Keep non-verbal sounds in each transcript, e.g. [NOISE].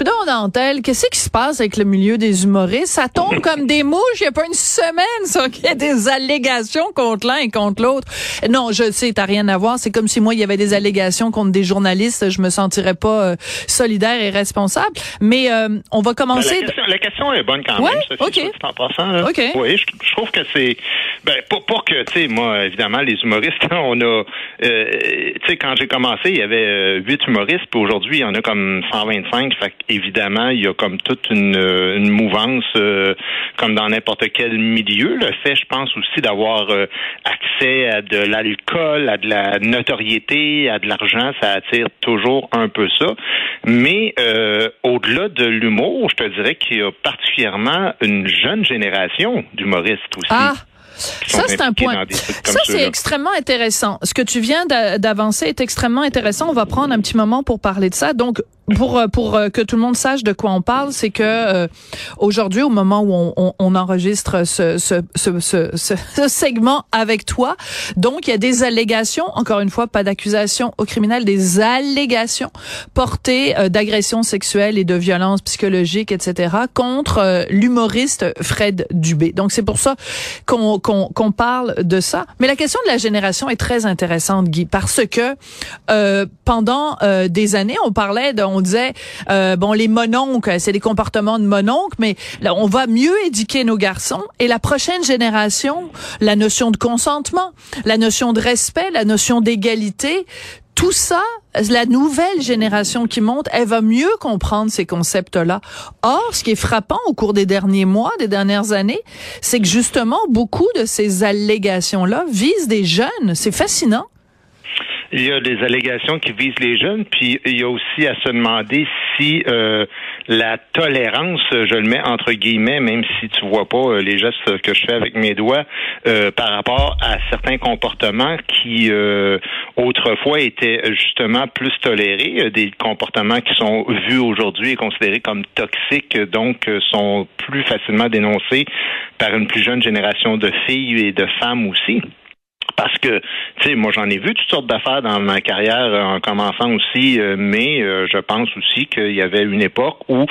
Coudon Nantel, qu'est-ce qui se passe avec le milieu des humoristes? Ça tombe [LAUGHS] comme des mouches. Il n'y a pas une semaine, ça, qu'il y a des allégations contre l'un et contre l'autre. Non, je sais, t'as rien à voir. C'est comme si moi, il y avait des allégations contre des journalistes. Je me sentirais pas euh, solidaire et responsable. Mais euh, on va Ben, commencer... La question, la question est bonne quand Ouais, même, Sophie, ok. soit dit en passant. Là. Ok. Oui, je, je trouve que c'est... Ben, pas, pas que, tu sais, moi, évidemment, les humoristes, [LAUGHS] on a... euh, tu sais, quand j'ai commencé, il y avait euh, huit humoristes, puis aujourd'hui, il y en a comme 125. Fait évidemment, il y a comme toute une, une mouvance, euh, comme dans n'importe quel milieu. Le fait, je pense aussi, d'avoir euh, accès à de l'alcool, à de la notoriété, à de l'argent, ça attire toujours un peu ça. Mais euh, au-delà de l'humour, je te dirais qu'il y a particulièrement une jeune génération d'humoristes aussi. Ah! Ça, c'est un point. Ça, c'est extrêmement intéressant. Ce que tu viens d'a- d'avancer est extrêmement intéressant. On va prendre un petit moment pour parler de ça. Donc, pour euh, pour euh, que tout le monde sache de quoi on parle, c'est que euh, aujourd'hui, au moment où on, on, on enregistre ce ce, ce, ce, ce- segment avec toi, donc il y a des allégations. Encore une fois, pas d'accusation au criminel, des allégations portées euh, d'agression sexuelle et de violence psychologique, etc. contre euh, l'humoriste Fred Dubé. Donc c'est pour ça qu'on qu'on qu'on parle de ça. Mais la question de la génération est très intéressante, Guy, parce que pendant des années, on parlait, de, disait, euh, bon, les mononcles, c'est des comportements de mononcles, mais là, on va mieux éduquer nos garçons. Et la prochaine génération, la notion de consentement, la notion de respect, la notion d'égalité, tout ça, la nouvelle génération qui monte, elle va mieux comprendre ces concepts-là. Or, ce qui est frappant au cours des derniers mois, des dernières années, c'est que justement, beaucoup de ces allégations-là visent des jeunes. C'est fascinant. Il y a des allégations qui visent les jeunes, puis il y a aussi à se demander si euh, la tolérance, je le mets entre guillemets, même si tu vois pas euh, les gestes que je fais avec mes doigts, euh, par rapport à certains comportements qui euh, autrefois étaient justement plus tolérés, euh, des comportements qui sont vus aujourd'hui et considérés comme toxiques, donc euh, sont plus facilement dénoncés par une plus jeune génération de filles et de femmes aussi. Parce que, tu sais, moi j'en ai vu toutes sortes d'affaires dans ma carrière euh, en commençant aussi, euh, mais euh, je pense aussi qu'il y avait une époque où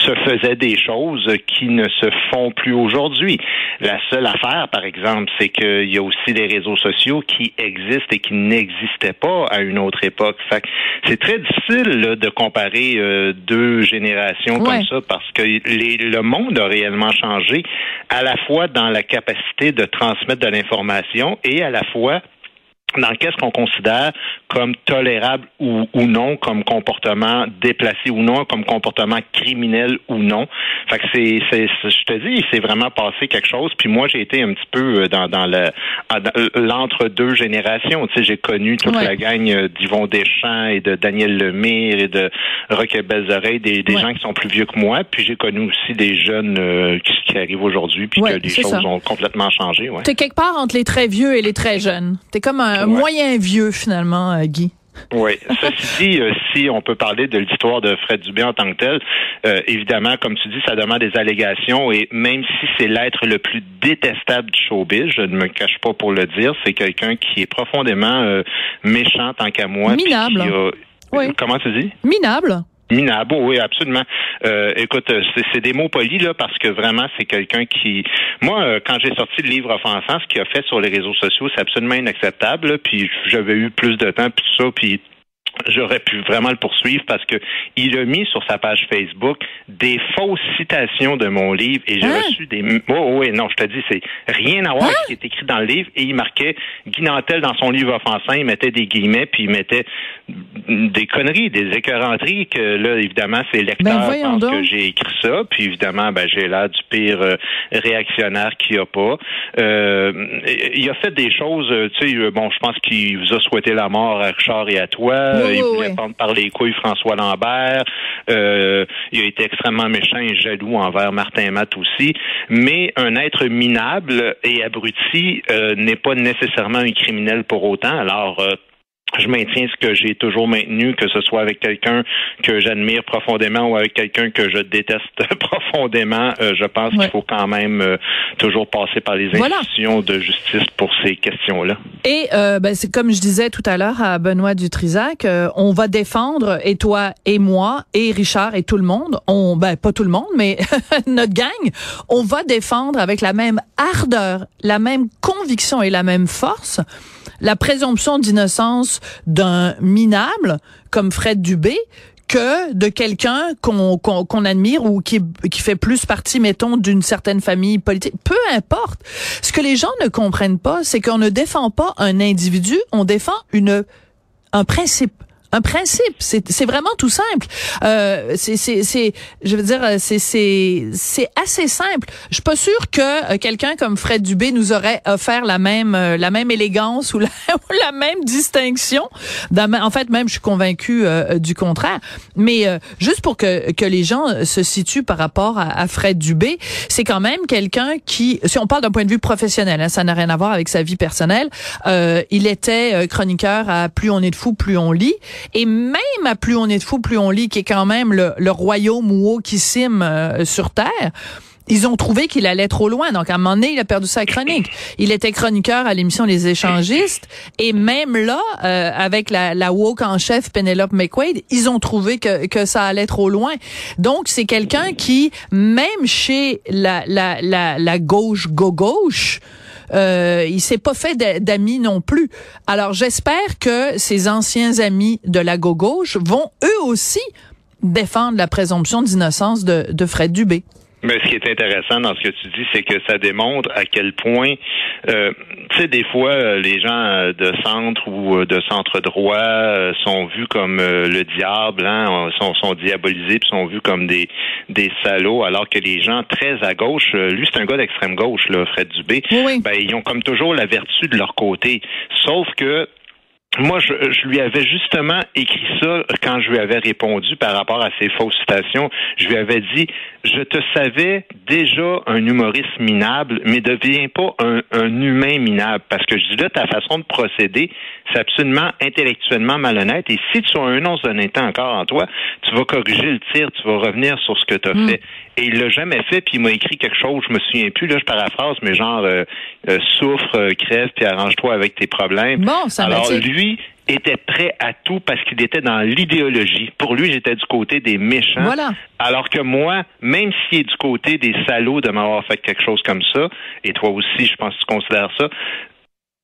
se faisaient des choses qui ne se font plus aujourd'hui. La seule affaire, par exemple, c'est qu'il y a aussi des réseaux sociaux qui existent et qui n'existaient pas à une autre époque. Fait c'est très difficile là, de comparer euh, deux générations Ouais. comme ça parce que les- le monde a réellement changé à la fois dans la capacité de transmettre de l'information et à la fois dans qu'est-ce qu'on considère comme tolérable ou, ou non, comme comportement déplacé ou non, comme comportement criminel ou non. Fait que c'est, c'est, je te dis, c'est vraiment passé quelque chose. Puis moi, j'ai été un petit peu euh, dans, dans le dans l'entre-deux générations. Tu sais, j'ai connu toute Ouais. la gang euh, d'Yvon Deschamps et de Daniel Lemire et de Rock et Belles Oreilles, des, des Ouais. gens qui sont plus vieux que moi. Puis j'ai connu aussi des jeunes euh, qui, qui arrivent aujourd'hui, puis Ouais, que les choses ça. ont complètement changé. Ouais. T'es quelque part entre les très vieux et les très jeunes. T'es comme un Ouais. moyen vieux, finalement, euh, Guy. Oui. Ceci [LAUGHS] dit, euh, si on peut parler de l'histoire de Fred Dubé en tant que tel, euh, évidemment, comme tu dis, ça demande des allégations et même si c'est l'être le plus détestable du showbiz, je ne me cache pas pour le dire, c'est quelqu'un qui est profondément euh, méchant tant qu'à moi. Minable. qui Oui. Comment tu dis? Minable. Minable, oui, absolument. Euh, écoute, c'est, c'est des mots polis là parce que vraiment c'est quelqu'un qui, moi, euh, quand j'ai sorti le livre offensant, ce qu'il a fait sur les réseaux sociaux, c'est absolument inacceptable. là. Puis j'avais eu plus de temps puis tout ça, puis j'aurais pu vraiment le poursuivre parce que il a mis sur sa page Facebook des fausses citations de mon livre et j'ai Hein? reçu des oh oui non je te dis c'est rien à voir avec ce qui est écrit dans le livre et il marquait Guy Nantel dans son livre offensant il mettait des guillemets puis il mettait des conneries des écœuranteries que là évidemment c'est Ben, lecteur voyons pense donc. que j'ai écrit ça puis évidemment ben j'ai l'air du pire euh, réactionnaire qu'il n'y a pas Euh, il a fait des choses euh, tu sais euh, bon je pense qu'il vous a souhaité la mort à Richard et à toi Oui, Il voulait oui. prendre par les couilles François Lambert. Euh, il a été extrêmement méchant et jaloux envers Martin Matt aussi. Mais un être minable et abruti euh, n'est pas nécessairement un criminel pour autant. Alors, euh, je maintiens ce que j'ai toujours maintenu, que ce soit avec quelqu'un que j'admire profondément ou avec quelqu'un que je déteste [LAUGHS] profondément. Euh, je pense Ouais. qu'il faut quand même euh, toujours passer par les Voilà. institutions de justice pour ces questions-là. Et euh, ben, c'est comme je disais tout à l'heure à Benoît Dutrisac, euh, on va défendre et toi et moi et Richard et tout le monde, on ben pas tout le monde mais [LAUGHS] notre gang, on va défendre avec la même ardeur, la même conviction et la même force la présomption d'innocence d'un minable comme Fred Dubé que de quelqu'un qu'on qu'on admire ou qui qui fait plus partie mettons d'une certaine famille politique. Peu importe. Ce que les gens ne comprennent pas c'est qu'on ne défend pas un individu on défend une un principe un principe, c'est vraiment tout simple. Euh, c'est je veux dire c'est assez simple. Je suis pas sûre que euh, quelqu'un comme Fred Dubé nous aurait offert la même euh, la même élégance [LAUGHS] ou la, même distinction. En fait, même je suis convaincue euh, du contraire. Mais euh, juste pour que que les gens se situent par rapport à, Fred Dubé, c'est quand même quelqu'un qui, si on parle d'un point de vue professionnel, hein, ça n'a rien à voir avec sa vie personnelle. il était chroniqueur à Plus on est de fou, plus on lit. Et même à Plus on est de fou, plus on lit, qui est quand même le, le royaume wokissime euh, sur Terre, ils ont trouvé qu'il allait trop loin. Donc, à un moment donné, il a perdu sa chronique. Il était chroniqueur à l'émission Les Échangistes. Et même là, euh, avec la, la woke en chef, Penelope McQuaid, ils ont trouvé que, que ça allait trop loin. Donc, c'est quelqu'un qui, même chez la, la, la, la gauche go-gauche, euh, il s'est pas fait d'a- d'amis non plus. Alors j'espère que ces anciens amis de la gauche vont eux aussi défendre la présomption d'innocence de Fred Dubé. Mais ce qui est intéressant dans ce que tu dis, c'est que ça démontre à quel point, euh, tu sais, des fois, euh, les gens euh, de centre ou euh, de centre droit sont vus comme le diable, hein, sont, sont diabolisés, puis sont vus comme des des salauds, alors que les gens très à gauche, lui c'est un gars d'extrême gauche, là, Fred Dubé, oui. ben ils ont comme toujours la vertu de leur côté, sauf que moi, je, je lui avais justement écrit ça quand je lui avais répondu par rapport à ses fausses citations. Je lui avais dit, je te savais déjà un humoriste minable, mais deviens pas un, un humain minable. Parce que je dis là, ta façon de procéder, c'est absolument intellectuellement malhonnête. Et si tu as un once d'honnêteté encore en toi, tu vas corriger le tir, tu vas revenir sur ce que tu as Mm. fait. Et il l'a jamais fait, puis il m'a écrit quelque chose, je me souviens plus, là, je paraphrase, mais genre, euh, euh, souffre, euh, crève, puis arrange-toi avec tes problèmes. Bon, ça Alors, m'attire. Lui était prêt à tout parce qu'il était dans l'idéologie. Pour lui, j'étais du côté des méchants. Voilà. Alors que moi, même s'il est du côté des salauds de m'avoir fait quelque chose comme ça, et toi aussi, je pense que tu considères ça,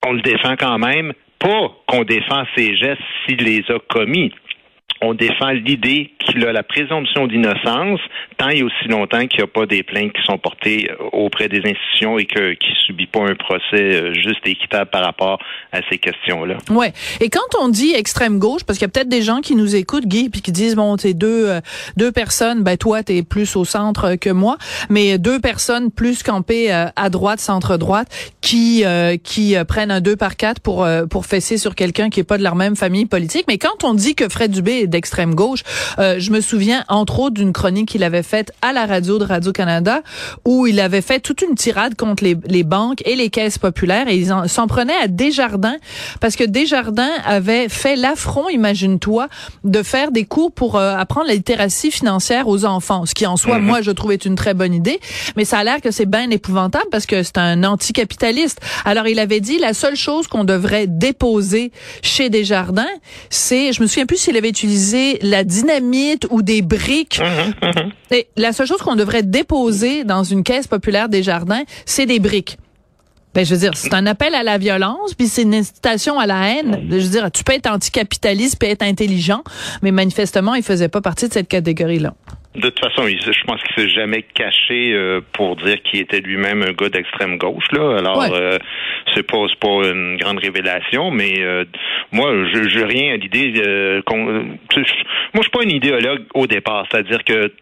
on le défend quand même. Pas qu'on défend ses gestes s'il les a commis. On défend l'idée qu'il a la présomption d'innocence tant et aussi longtemps qu'il n'y a pas des plaintes qui sont portées euh, auprès des institutions et que, qu'il subit pas un procès euh, juste et équitable par rapport à ces questions-là. Ouais. Et quand on dit extrême gauche, parce qu'il y a peut-être des gens qui nous écoutent, Guy, puis qui disent bon, c'est deux euh, deux personnes, ben toi t'es plus au centre que moi, mais deux personnes plus campées à droite, centre droite, qui qui prennent un deux par quatre pour pour fesser sur quelqu'un qui est pas de leur même famille politique. Mais quand on dit que Fred Dubé d'extrême gauche, euh, je me souviens entre autres d'une chronique qu'il avait faite à la radio de Radio Canada où il avait fait toute une tirade contre les, les banques et les caisses populaires et ils en- s'en prenaient à Desjardins parce que Desjardins avait fait l'affront, imagine-toi, de faire des cours pour euh, apprendre la littératie financière aux enfants, ce qui en soi, moi, je trouve est une très bonne idée, mais ça a l'air que c'est bien épouvantable parce que c'est un anticapitaliste. Alors, il avait dit la seule chose qu'on devrait déposer chez Desjardins, c'est, je me souviens plus s'il avait utilisé la dynamite ou des briques. Et la seule chose qu'on devrait déposer dans une caisse populaire Desjardins, c'est des briques. Ben, je veux dire, c'est un appel à la violence, puis c'est une incitation à la haine. Je veux dire, tu peux être anticapitaliste, puis être intelligent, mais manifestement, il faisait pas partie de cette catégorie-là. De toute façon, je pense qu'il s'est jamais caché euh, pour dire qu'il était lui-même un gars d'extrême gauche. Là, alors Ouais. euh, c'est pas pas une grande révélation, mais euh, moi, je j'ai rien à l'idée. euh, moi, je suis pas un idéologue au départ, c'est-à-dire que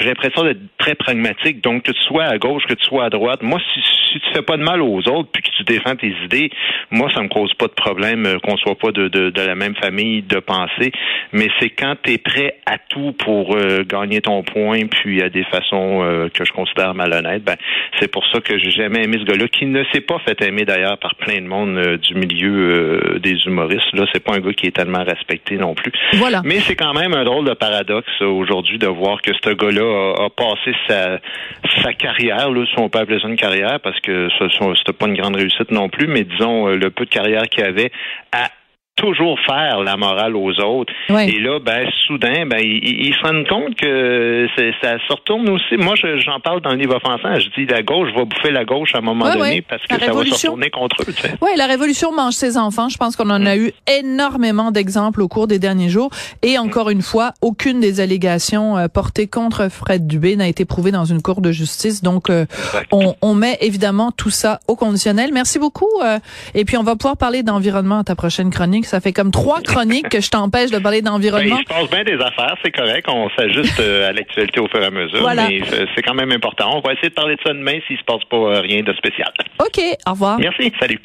j'ai l'impression d'être très pragmatique. Donc, que tu sois à gauche, que tu sois à droite, moi, si, si tu fais pas de mal aux autres, puis que tu défends tes idées, moi, ça me cause pas de problème euh, qu'on soit pas de, de, de, la même famille de pensée. Mais c'est quand tu es prêt à tout pour euh, gagner ton point, puis à des façons euh, que je considère malhonnêtes, ben, c'est pour ça que j'ai jamais aimé ce gars-là, qui ne s'est pas fait aimer d'ailleurs par plein de monde du milieu des humoristes. Là, c'est pas un gars qui est tellement respecté non plus. Voilà. Mais c'est quand même un drôle de paradoxe aujourd'hui de voir que ce gars-là a, passé sa, sa carrière, là, si on peut appeler ça une carrière, parce que ce c'était pas une grande réussite non plus, mais disons euh, le peu de carrière qu'il avait à toujours faire la morale aux autres. Et là, ben, soudain, ben, ils, se rendent compte que ça se retourne aussi. Moi, j'en parle dans le livre offensant. Je dis la gauche va bouffer la gauche à un moment donné parce que ça va se retourner contre eux. Oui, la révolution mange ses enfants. Je pense qu'on en a mm. eu énormément d'exemples au cours des derniers jours. Et encore une fois, aucune des allégations euh, portées contre Fred Dubé n'a été prouvée dans une cour de justice. Donc, euh, on, on, met évidemment tout ça au conditionnel. Merci beaucoup. Euh, et puis, on va pouvoir parler d'environnement à ta prochaine chronique. Ça fait comme trois chroniques que je t'empêche de parler d'environnement. Ben, il se passe bien des affaires, c'est correct. On s'ajuste euh, à l'actualité au fur et à mesure. Mais c'est quand même important. On va essayer de parler de ça demain s'il se passe pas euh, rien de spécial. OK. Au revoir. Merci. Salut.